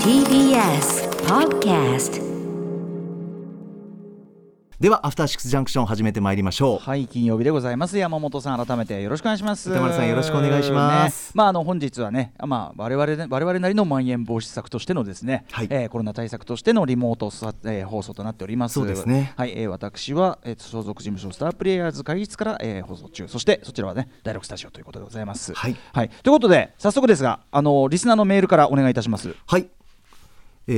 TBS Podcast ではアフターシックスジャンクション始めてまいりましょう。はい金曜日でございます。山本さん改めてよろしくお願いします。歌丸さんよろしくお願いします。ね。まああの本日はねまあ我々ね我々なりのまん延防止策としてのですね、はい。えーコロナ対策としてのリモートさ、えー放送となっております。そうですね。はい、えー私は、えー所属事務所スタープレイヤーズ会議室から、えー放送中。そしてそちらはね第6スタジオということでございます。はい。はい、ということで早速ですがあのリスナーのメールからお願いいたします。はいえ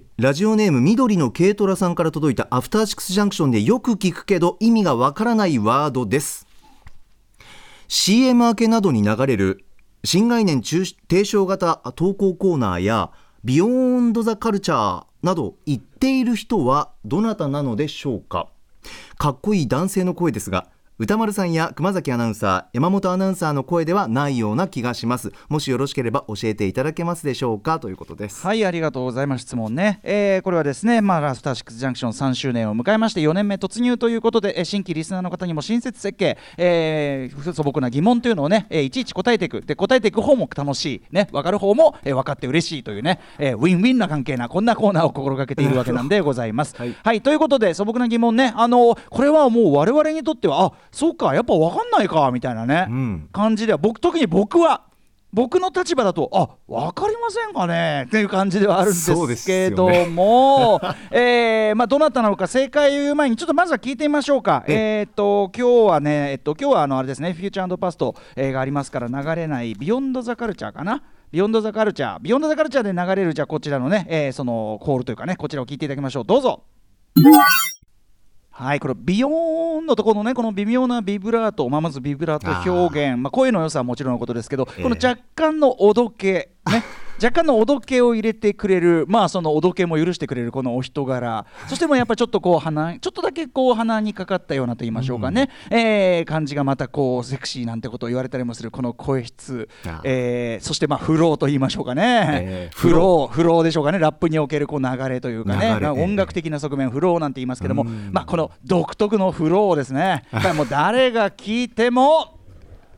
ーラジオネーム緑の軽トラさんから届いたアフターシックスジャンクションでよく聞くけど意味がわからないワードです。CM 明けなどに流れる新概念中提唱型投稿コーナーやビヨーンドザカルチャーなど言っている人はどなたなのでしょうか。かっこいい男性の声ですが歌丸さんや熊崎アナウンサー山本アナウンサーの声ではないような気がします。もしよろしければ教えていただけますでしょうかということです。はいありがとうございます。質問ね、えーこれはですねまあラスターシックスジャンクション3周年を迎えまして4年目突入ということで、えー新規リスナーの方にも親切設計、えー素朴な疑問というのをね、えーいちいち答えていく。で答えていく方も楽しいね。分かる方も、えー分かって嬉しいというね、えーウィンウィンな関係なこんなコーナーを心がけているわけなんでございます。はい。はい、ということで素朴な疑問ね。あのこれはもう我々にとってはあそうかやっぱ分かんないかみたいなね、うん感じでは僕特に僕は僕の立場だとあ分かりませんかねっていう感じではあるんですけども、えーまあ、どなたなのか正解を言う前にちょっとまずは聞いてみましょうか。ええーっと今日はね、えっと今日はあのあれですね、フューチャーパスト、えーがありますから流れないビヨンドザカルチャーかな？Beyond the Culture、Beyond the Culture で流れるじゃあこちらのね、えーそのコールというかね、こちらを聞いていただきましょう。どうぞ。はい、これビヨーンのところのねこの微妙なビブラート、まあ、まずビブラート表現。まあ、声の良さはもちろんのことですけど、ええ。この若干のおどけ、ね、若干のおどけを入れてくれるまあそのおどけも許してくれるこのお人柄。そしてもうやっぱりちょっとこう鼻ちょっとだけこう鼻にかかったようなと言いましょうかね、えー感じがまたこうセクシーなんてことを言われたりもするこの声質。あ、えーそしてまあフローと言いましょうかね、えー。フローフローでしょうかね。ラップにおけるこう流れというかね。まあ音楽的な側面フローなんて言いますけども、うん。まあこの独特のフローですね。もう誰が聞いても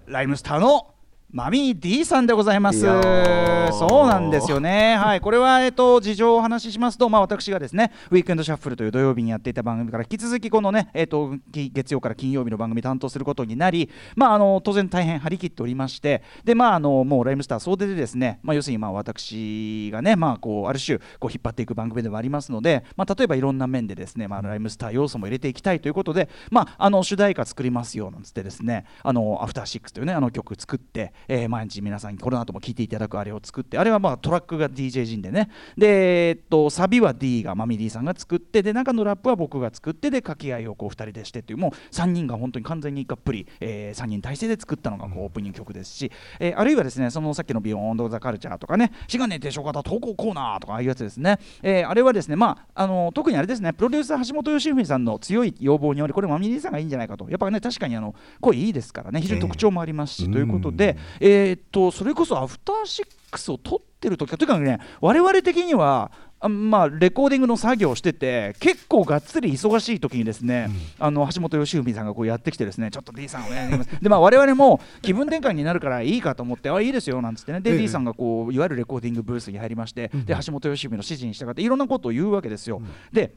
ライムスターのマミー D さんでございます。そうなんですよね。はい、これはえっと事情をお話ししますと、まあ私がですね、ウィークエンドシャッフルという土曜日にやっていた番組から引き続きこのね、えっとき月曜から金曜日の番組担当することになり、まああの当然大変張り切っておりまして、でまああのもうライムスター総出でですね、まあ要するにまあ私がね、まあこうある種こう引っ張っていく番組ではありますので、まあ例えばいろんな面でですね、まあライムスター要素も入れていきたいということで、まああの主題歌作りますよなんつってですね、あのアフターシックスというねあの曲作って、えー毎日皆さんにこの後も聴いていただくあれを作って、あれはまあトラックが DJ 陣でね、でえっとサビは D がマミ D さんが作って、で中のラップは僕が作ってで掛け合いをこう2人でしてっていうもう3人が本当に完全にがっぷり、え3人体制で作ったのがこうオープニング曲ですし、えーあるいはですねそのさっきの「ビヨンド・ザ・カルチャー」とかね「志願年提唱型投稿コーナー」とかああいうやつですね、えーあれはですねまああの特にあれですねプロデューサー橋本良文さんの強い要望によりこれマミ D さんがいいんじゃないかと。やっぱね確かにあの声いいですからね非常に特徴もありますし、えーということで、えーっとそれこそアフターシックスを撮ってる時というかね我々的にはあまあ、レコーディングの作業をしてて結構がっつり忙しい時にですね、あの橋本良文さんがこうやってきてですねちょっと D さんお願いします。でまあ我々も気分転換になるからいいかと思ってあいいですよなんつってね。で、ええ。D さんがこういわゆるレコーディングブースに入りまして、で橋本良文の指示に従っていろんなことを言うわけですよ、で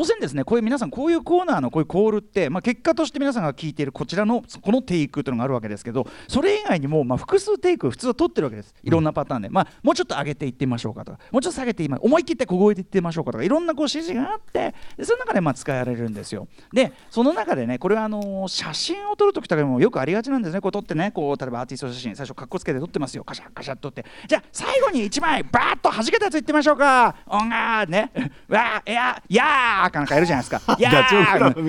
当然ですねこういう皆さんこういうコーナーのこういうコールって、まあ、結果として皆さんが聞いているこちらのこのテイクというのがあるわけですけどそれ以外にも、まあ、複数テイク普通は取ってるわけです。いろんなパターンで、まあ、もうちょっと上げていってみましょうかとか。もうちょっと下げて今思い切って小声でいってみましょうかとかいろんなこう指示があってでその中でまあ使われるんですよ。でその中でねこれはあの写真を撮るときとかもよくありがちなんですね。こう撮ってねこう例えばアーティスト写真最初かっこつけて撮ってますよ。カシャカシャっと撮って。じゃあ最後に1枚バーッと弾けたやついってみましょうか。音がね。わーいやいやーかなんかやるじゃないですか。いや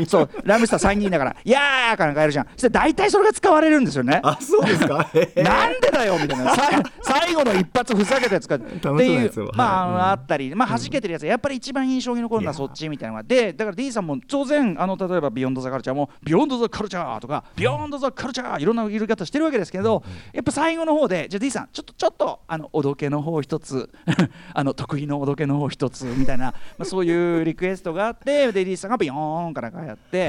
そうライムスター3人だからいやーかなんかやるじゃん。そして大体それが使われるんですよね。あそうですか？なんでだよみたいな。さ最後の一発ふざけたやつかっていう。まあ、はいあったり、まあ、弾けてるやつ。やっぱり一番印象に残るのはそっちみたいなのが。でだから D さんも当然あの例えば「ビヨンド・ザ・カルチャー」も「ビヨンド・ザ・カルチャー」とか「ビヨンド・ザ・カルチャー」いろんな言い方してるわけですけどやっぱ最後の方でじゃあ D さんちょっとちょっとあのおどけの方一つ あの得意のおどけの方一つみたいな、まあ、そういうリクエストがあってで D さんがビヨーンからやって。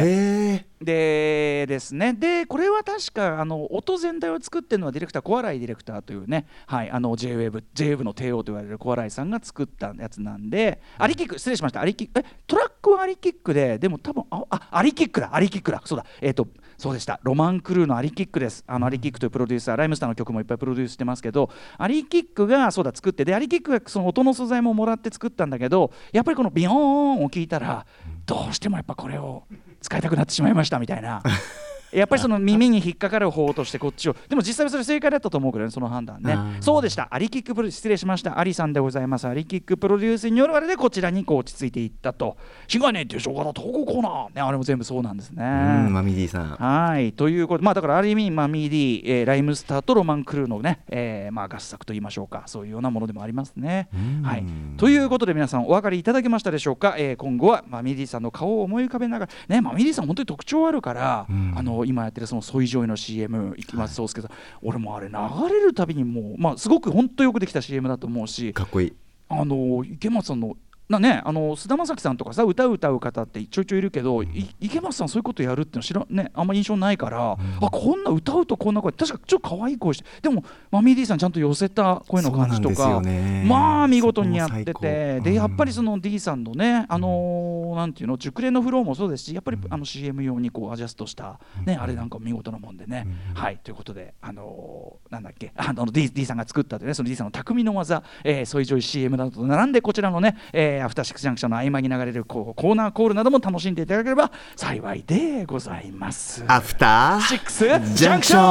でですね。でこれは確かあの音全体を作ってるのはディレクター小洗ディレクターというね、はい、あの JWAVE, JWAVE の帝王と言われる小洗さんが作ったやつなん。で、アリキック失礼しました。アリキックえトラックはアリキックででも多分ああアリキックだ。アリキックだ。そうだ。えっ、とそうでした。ロマンクルーのアリキックです。あのアリキックというプロデューサーライムスターの曲もいっぱいプロデュースしてますけどアリキックがそうだ作ってでアリキックがその音の素材ももらって作ったんだけどやっぱりこのビヨーンを聞いたらどうしてもやっぱこれを使いたくなってしまいましたみたいな。やっぱりその耳に引っかかる方としてこっちをでも実際はそれ正解だったと思うけどねその判断ね。そうでした。アリキックプロ失礼しました。アリさんでございます。アリキックプロデュースによるあれでこちらにこう落ち着いていったと「しがねえっていうしょうがだ投稿コーナー」ねあれも全部そうなんですね。うんマミディさん。はい。ということまあだからある意味マミディ、えー、ライムスターとロマンクルーのね、えー、まあ合作と言いましょうかそういうようなものでもありますね。はい。ということで皆さんお分かりいただけましたでしょうか、えー、今後はマミディさんの顔を思い浮かべながらねマミディさん本当に特徴あるからあの今やってるそのそうイ・ジョイの CM いきますそうですけど、俺もあれ流れるたびにもう、まあ、すごく本当よくできた CM だと思うしかっこいい。あの池松さんのなね、あの菅田将暉さんとかさ歌う歌う方ってちょいちょいいるけど、うん、池松さんそういうことやるっての知ら、ね、あんま印象ないから、うん、あこんな歌うとこんな声確かちょっと可愛い声してでもマミーディさんちゃんと寄せた声の感じとか、まあ見事にやっててでやっぱりその D さんのねあのー、なんていうの熟練のフローもそうですしやっぱりあの CM 用にこうアジャストした、ね、あれなんか見事なもんでね、はいということであのー、なんだっけあの D, D さんが作ったというねその D さんの匠の技、えー、ソイジョイ CM などと並んでこちらのね、えー、アフターシックスジャンクションの合間に流れるこうコーナーコールなども楽しんでいただければ幸いでございます。アフターシックスジャンクション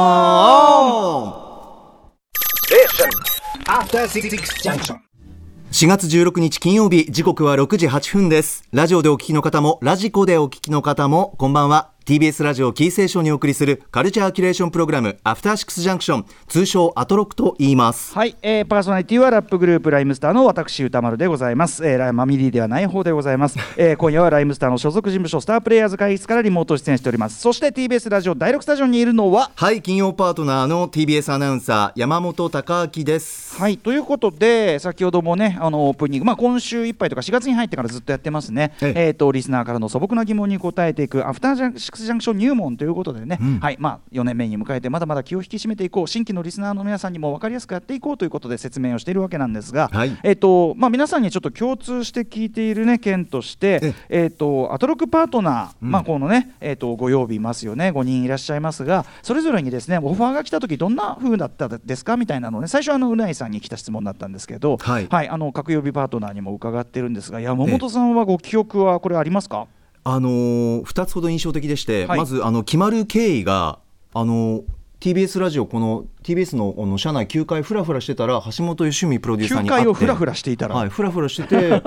4月16日金曜日時刻は6時8分です。ラジオでお聞きの方もラジコでお聞きの方もこんばんは TBS ラジオキーセーションにお送りするカルチャーキュレーションプログラムアフターシックスジャンクション通称アトロクと言います。はい、えー、パーソナリティはラップグループライムスターの私歌丸でございます、えー、マミリーではない方でございます、えー、今夜はライムスターの所属事務所スタープレイヤーズ会議室からリモート出演しております。そして TBS ラジオ第6スタジオにいるのははい金曜パートナーの TBS アナウンサー山本貴明です。はいということで先ほどもねあのオープニングまあ今週いっぱいとか4月に入ってからずっとやってますね。えっ、えー、とリスナーからの素朴な疑問に答えていくアフターシックスジャンクション入門ということでね、うん、はい。まあ、4年目に迎えてまだまだ気を引き締めていこう新規のリスナーの皆さんにも分かりやすくやっていこうということで説明をしているわけなんですが、はい、えーとまあ、皆さんにちょっと共通して聞いている、ね、件としてえーと、アトロクパートナー、うん、まあ、このね、えーと、ご曜日いますよね5人いらっしゃいますがそれぞれにですねオファーが来た時どんな風だったですかみたいなのね最初あのうないさんに来た質問だったんですけど、はい、はい、あの各曜日パートナーにも伺ってるんですが山本さんはご記憶はこれありますか、あのー、2つほど印象的でして、はい、まずあの決まる経緯が、あのー TBS ラジオこの TBS のの社内9回フラフラしてたら橋本良美プロデューサーに会って9回をフラフラしていたら。はいフラフラしてて 橋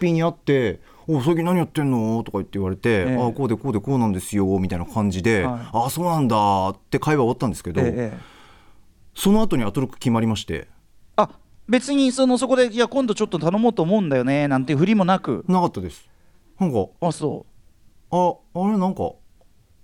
ピーに会って「お最近何やってんの?」とか言って言われて「ええ、ああこうでこうでこうなんですよ」みたいな感じで「はい、ああそうなんだ」って会話終わったんですけど、え、その後にアトロック決まりまして。あ別にそのそこで「いや今度ちょっと頼もうと思うんだよね」なんていうふりもなく。なかったです。なんかあそうああれなんか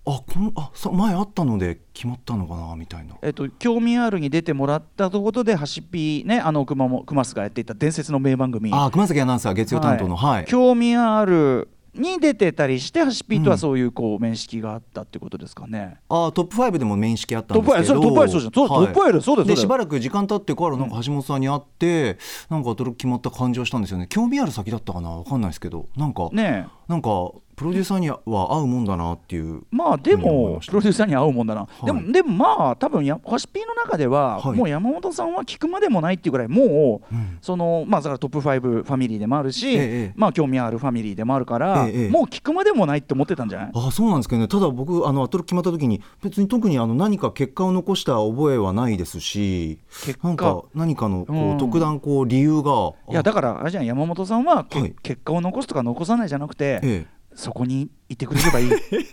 あこのあさ前あったので決まったのかなみたいな、えっと、興味あるに出てもらったところで、はしぴね、あの熊も熊須がやっていた伝説の名番組、あ熊崎アナウンサー、月曜担当の、はい、はい、興味あるに出てたりして、ハシピーとはそういうこう面識があったってことですかね。うん、あトップ5でも面識あったんですけど、トップ5そうじゃん、トップ5そうですでしばらく時間経ってからなんか橋本さんに会って、うん、なんか決まった感じはしたんですよね。興味ある先だったかな、わかんないですけど、なんか、ね、なんかプロデューサーには合うもんだなっていうまあでもプロデューサーに合うもんだな、はい、でもでもまあ多分やハシピーの中では、はい、もう山本さんは聞くまでもないっていうぐらいもう、うん、そのまあだからトップ5ファミリーでもあるし、ええ、まあ興味あるファミリーでもあるから、え、もう聞くまでもないって思ってたんじゃない？あそうなんですけどね。ただ僕あのアトロ決まった時に別に特にあの何か結果を残した覚えはないですしなんか何かのこう、うん、特段こう理由がいやだからあれじゃん山本さんは、はい、結果を残すとか残さないじゃなくて、そこにいてくれればいい。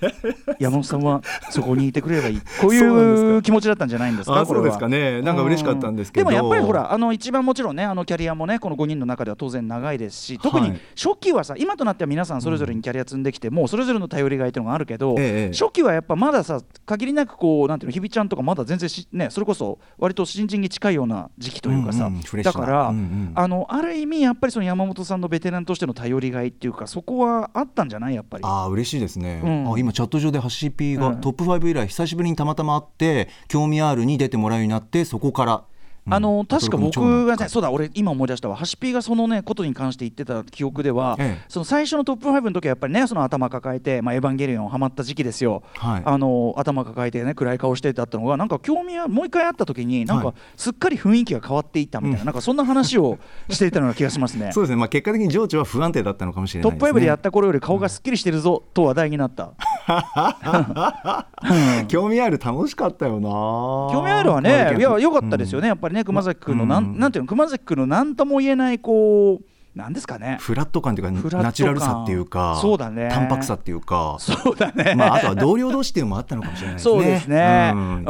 山本さんはそこにいてくれればいい。こういう気持ちだったんじゃないんですか？そうです。かね。なんか嬉しかったんですけど、でもやっぱりほらあの一番もちろんねあのキャリアもねこの5人の中では当然長いですし特に初期はさ、今となっては皆さんそれぞれにキャリア積んできて、もうそれぞれの頼りがいというのがあるけど、ええ、初期はやっぱまださ限りなくこうなんていうの日比ちゃんとかまだ全然しねそれこそ割と新人に近いような時期というかさ、うんうん、だから、うんうん、あのある意味やっぱりその山本さんのベテランとしての頼りがいっていうかそこはあったんじゃない？やっぱり。あ嬉嬉しいですね、うん。あ今チャット上でハッシーピーがうん。トップ5以来久しぶりにたまたま会って興味あるに出てもらうようになってそこから、うんあの確か僕がね、そうだ、俺、今思い出した。わ、ハシピーがそのね、ことに関して言ってた記憶では、ええ。その最初のトップ5の時はやっぱりね、その頭抱えて、まあ、エヴァンゲリオンハマった時期ですよ、はい。あの頭抱えてね、暗い顔してたってのが、なんか興味あもう一回会った時に、なんかはいすっかり雰囲気が変わっていったみたいな、うん。なんかそんな話をしていたような気がしますね。そうですね、まあ、結果的に情緒は不安定だったのかもしれなトップいですね。5でやった頃より顔がすっきりしてるぞと話題になった。興味ある楽しかったよな。興味あるはね、いや、良かったですよね、ね、やっぱりね、熊崎君のなん、うん。なんていうの、熊崎君のなんとも言えない、こう、なんですかね。フラット感というかナチュラルさっていうかそうだね淡白さっていうかそうだね。まあ、あとは同僚同士っていうのもあったのかもしれないですね。そうですね。うん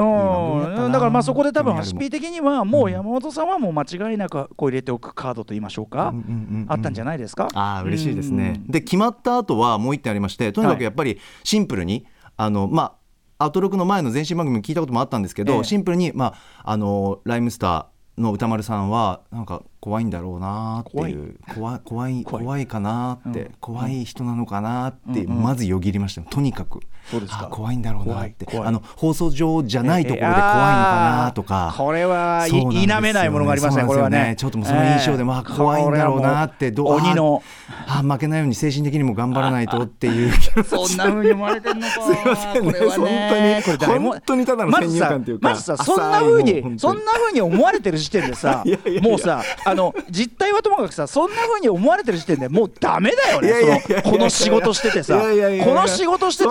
だからまあそこで多分ハシ興味あるもんピー的にはもう山本さんはもう間違いなくこう入れておくカードと言いましょうかあったんじゃないですか？ああ嬉しいですね。うんで決まった後はもう一点ありましてとにかくやっぱりシンプルに、あのまあアトロクの前の前身番組聞いたこともあったんですけど、ええシンプルに、まあ、あのライムスターの歌丸さんはなんか怖いんだろうなっていう怖い。怖い怖い怖い。かなって、うん。怖い人なのかなって、まずよぎりましたとにかく。そうですか。あ怖いんだろうなって。あの放送上じゃないところで怖いのかなとか、これはいそうなんですよ否めないものがありますね。これはね。ちょっともうその印象で、まあ怖いんだろうなってどう鬼の。あ負けないように精神的にも頑張らないとっていう。そんな風に思われてんのか。すいませんね。これはね、これ誰も本当にただの先入観っていうか。まずさ、まずさそんな風浅い。もう本当ににそんな風に思われてる時点でさ もうさ、あの実態はともかくさ、そんな風に思われてる時点でもうダメだよね。この仕事してて。さ、この仕事してて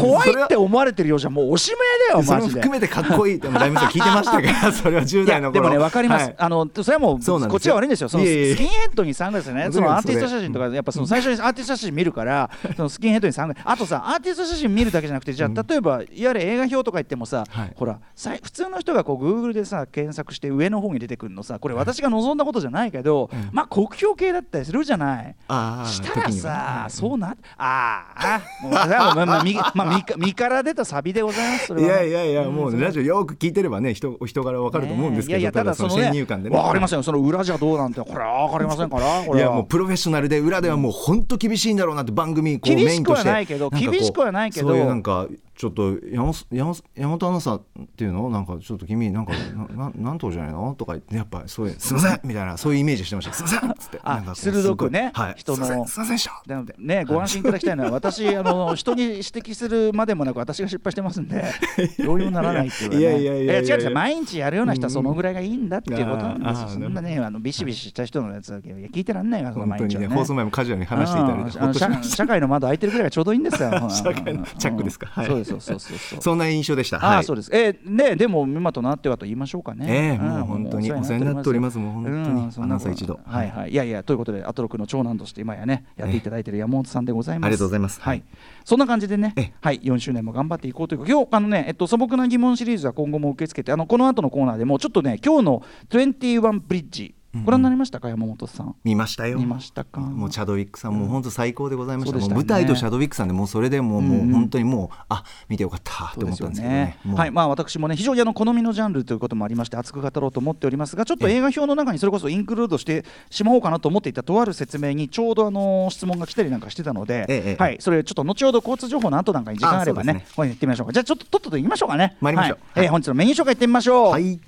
怖いって思われてるようじゃもうおしまいだよマジで。も含めてかっこいいでもライムさん聞いてましたから それは10い代の頃。やでもね分かります、はい。あのそれはもうこっちは悪いんですよ。そのスキンヘッドにサングラスね。そのアーティスト写真とかやっぱその最初にアーティスト写真見るからそのスキンヘッドにサングラス。あとさアーティスト写真見るだけじゃなくてじゃあ例えばいわゆる映画表とか言ってもさ、はい。ほら普通の人がこう Google でさ検索して上の方に出てくるのさこれ私が望んだことじゃないけど、まあ国評系だったりするじゃない。ああしたらさ、そうなああもうそれはもうまあ身 まあ身から出たサビでございます。いやいやいやもうん。ねラジオよく聞いてればね人お人柄わかると思うんですけどいやいやただその先ね入観でね。わかりませんよ。その裏じゃどうなんてこれはわかりませんから いやもうプロフェッショナルで裏ではもう本当厳しいんだろうなって番組こう厳しくメインとして。はないけど厳しくはないけど。そういうなんかちょっと山本山本山本アナウンサーっていうの？なんかちょっと君なんかなななんとじゃないの？とか言ってやっぱそういうすいません！みたいなそういうイメージしてました。すいません！っつって。あ鋭くねはい。人の。すいませんでした。なのでねご安心いただきたいのは私あの人に指摘するまでもなく私が失敗してますんで どうにもならないっていうね。いやいやいやいやいや。違う違う毎日やるような人はそのぐらいがいいんだっていうことなんですよ。そんなねあのビシビシした人のやつだけいや聞いてらんないわその本当に毎日はね。ね放送前もカジュアルに話していただいて社会の窓開いてるぐらいがちょうどいいんですよ 社会のチャックですか？はいそうそうそうそうそんな印象でしたああ、はいそうです。えー、ね、でも、今となってはと言いましょうかね。ええんもう本当にお世話になっておりますもう本当にんそんなアナウンサー一度はいはい。いやいや、ということで、アトロクの長男として、今やね、やっていただいている山本さんでございます。ありがとうございますはい。そんな感じでねええ、はい、4周年も頑張っていこうというか、今日、あのね、えっと、素朴な疑問シリーズは今後も受け付けて、あの、この後のコーナーでも、ちょっとね、今日の21ブリッジ。ご覧になりましたか、山本さん？見ましたよ。見ましたか？もうチャドウィックさんも本当最高でございました,、もう舞台とシャドウィックさんでもうそれでもう,、もう本当にもうあ見てよかったって思ったんですけどね。はい。まあ、私もね非常にあの好みのジャンルということもありまして熱く語ろうと思っておりますがちょっと映画表の中にそれこそインクルードしてしまおうかなと思っていたとある説明にちょうどあの質問が来たりなんかしてたので、ええはい、それちょっと後ほど交通情報の後なんかに時間あればねここに行ってみましょうかじゃあちょっととっとと行きましょうかね参りましょう。はいえー本日のメニュー紹介行ってみましょう、はい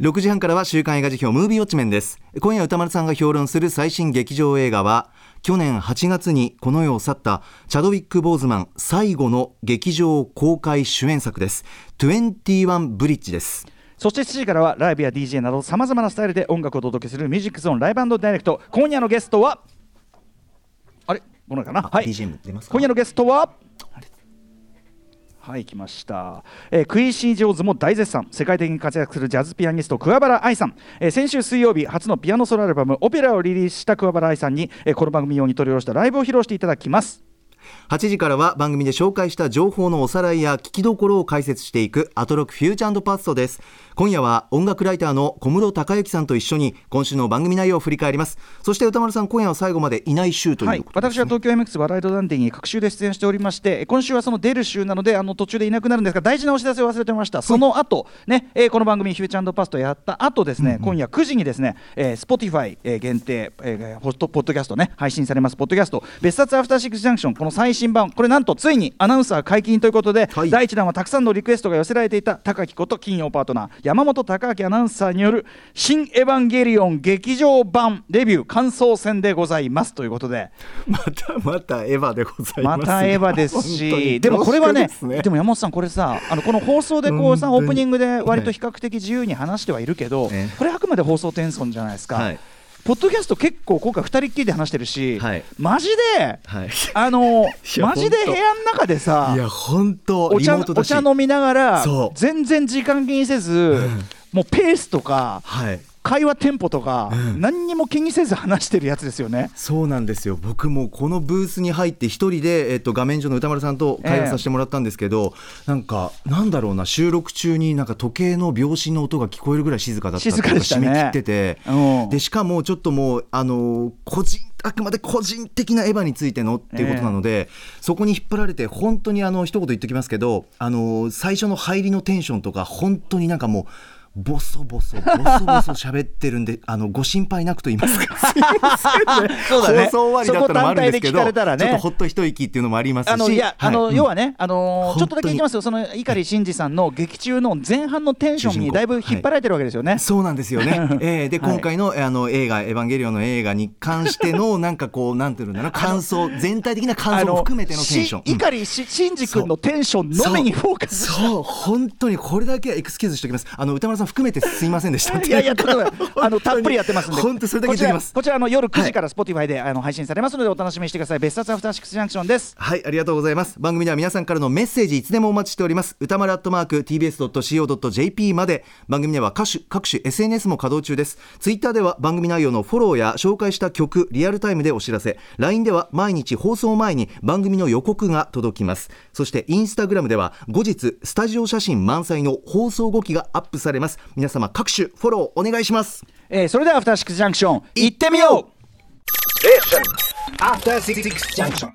6時半からは週刊映画辞表ムービーウォッチメンです。今夜歌丸さんが評論する最新劇場映画は去年8月にこの世を去ったチャドウィック・ボーズマン最後の劇場公開主演作です。21ブリッジです。そして7時からはライブや DJ などさまざまなスタイルで音楽をお届けするミュージックゾーンライブダイレクト。今夜のゲストはあれ？どのかなはい。今夜のゲストははい来ました、えークイーシー・ジョーズも大絶賛。世界的に活躍するジャズピアニスト桑原愛さん、えー先週水曜日初のピアノソロアルバム「オペラ」をリリースした桑原愛さんに、えーこの番組用に取り下ろしたライブを披露していただきます。8時からは番組で紹介した情報のおさらいや聞きどころを解説していくアトロックフューチャーパストです。今夜は音楽ライターの小室孝之さんと一緒に今週の番組内容を振り返ります。そして歌丸さん今夜は最後までいない週というはい、ことで。す、私は東京 MX バラエティダンディに各週で出演しておりまして今週はその出る週なのであの途中でいなくなるんですが大事なお知らせを忘れてました。その後ね、えーこの番組「フューチャーパスト」やった後ですね、今夜9時にですね、えー、Spotify、えー限定、えー、ポッドポッドキャストね配信されます。ポッドキャスト。別冊アフターシックスジャンクション。この最新版これなんとついにアナウンサー解禁ということで、はい。第1弾はたくさんのリクエストが寄せられていた高木こと金曜パートナー山本貴明アナウンサーによる「新エヴァンゲリオン劇場版レビュー感想戦」でございますということで。またまたエヴァでございまますたエヴァですし、に。でもこれはね恐縮でも山本さん、これさ、あのこの放送でこうさ、オープニングで割と比較的自由に話してはいるけど、ええ。これ、あくまで放送転送じゃないですか。はいポッドキャスト結構今回2人っきりで話してるし、はい。マジで、はい。あの やマジで部屋の中でさいや本当お茶お茶飲みながら全然時間気にせず、もうペースとかはい会話テンポとか、うん。何にも気にせず話してるやつですよね。そうなんですよ。僕もこのブースに入って一人で、えっと、画面上の歌丸さんと会話させてもらったんですけど、なんかなんだろうな収録中になんか時計の秒針の音が聞こえるぐらい静かだったっで締め切ってて、うん。でしかもちょっともうあの個人あくまで個人的なエヴァについてのっていうことなので、そこに引っ張られて本当にあの一言言っておきますけどあの最初の入りのテンションとか本当になんかもうボソボソボソボソ喋ってるんで あのご心配なくと言いますか。すいませんね。そうだね。放送終わりだったのもあるんですけそこ単体で聞かどれたらね。ちょっとほっと一息っていうのもありますし。あのいや、あのはい要はね、あのーちょっとだけ言きますよ、その碇シンジさんの劇中の前半のテンションにだいぶ引っ張られてるわけですよね。そうなんですよね。えーで、はい。今回のあの映画「エヴァンゲリオン」の映画に関してのなんかこう なんていうんだろうな感想全体的な感想も含めてのテンション。うん碇しシンジ君のテンションのみにフォーカスそう。そう。本当にこれだけはエクスキューズしておきます。あの歌丸さん含めてすいませんでした。いやいや、あのたっぷりやってますんで、本当それだけ言っておきますこちらの夜9時から Spotify で、あの配信されますので、お楽しみにしてください。別冊アフターシックスジャンクションです。はい、ありがとうございます。番組では皆さんからのメッセージいつでもお待ちしております。歌丸アットマーク tbs.co.jp まで番組では各種各種 SNS も稼働中です。ツイッターでは番組内容のフォローや紹介した曲リアルタイムでお知らせ、LINE では毎日放送前に番組の予告が届きます。そしてインスタグラムでは後日スタジオ写真満載の放送後期がアップされます。皆様各種フォローお願いします。えーそれではアフターシックスジャンクション、行ってみよう After Six Junction.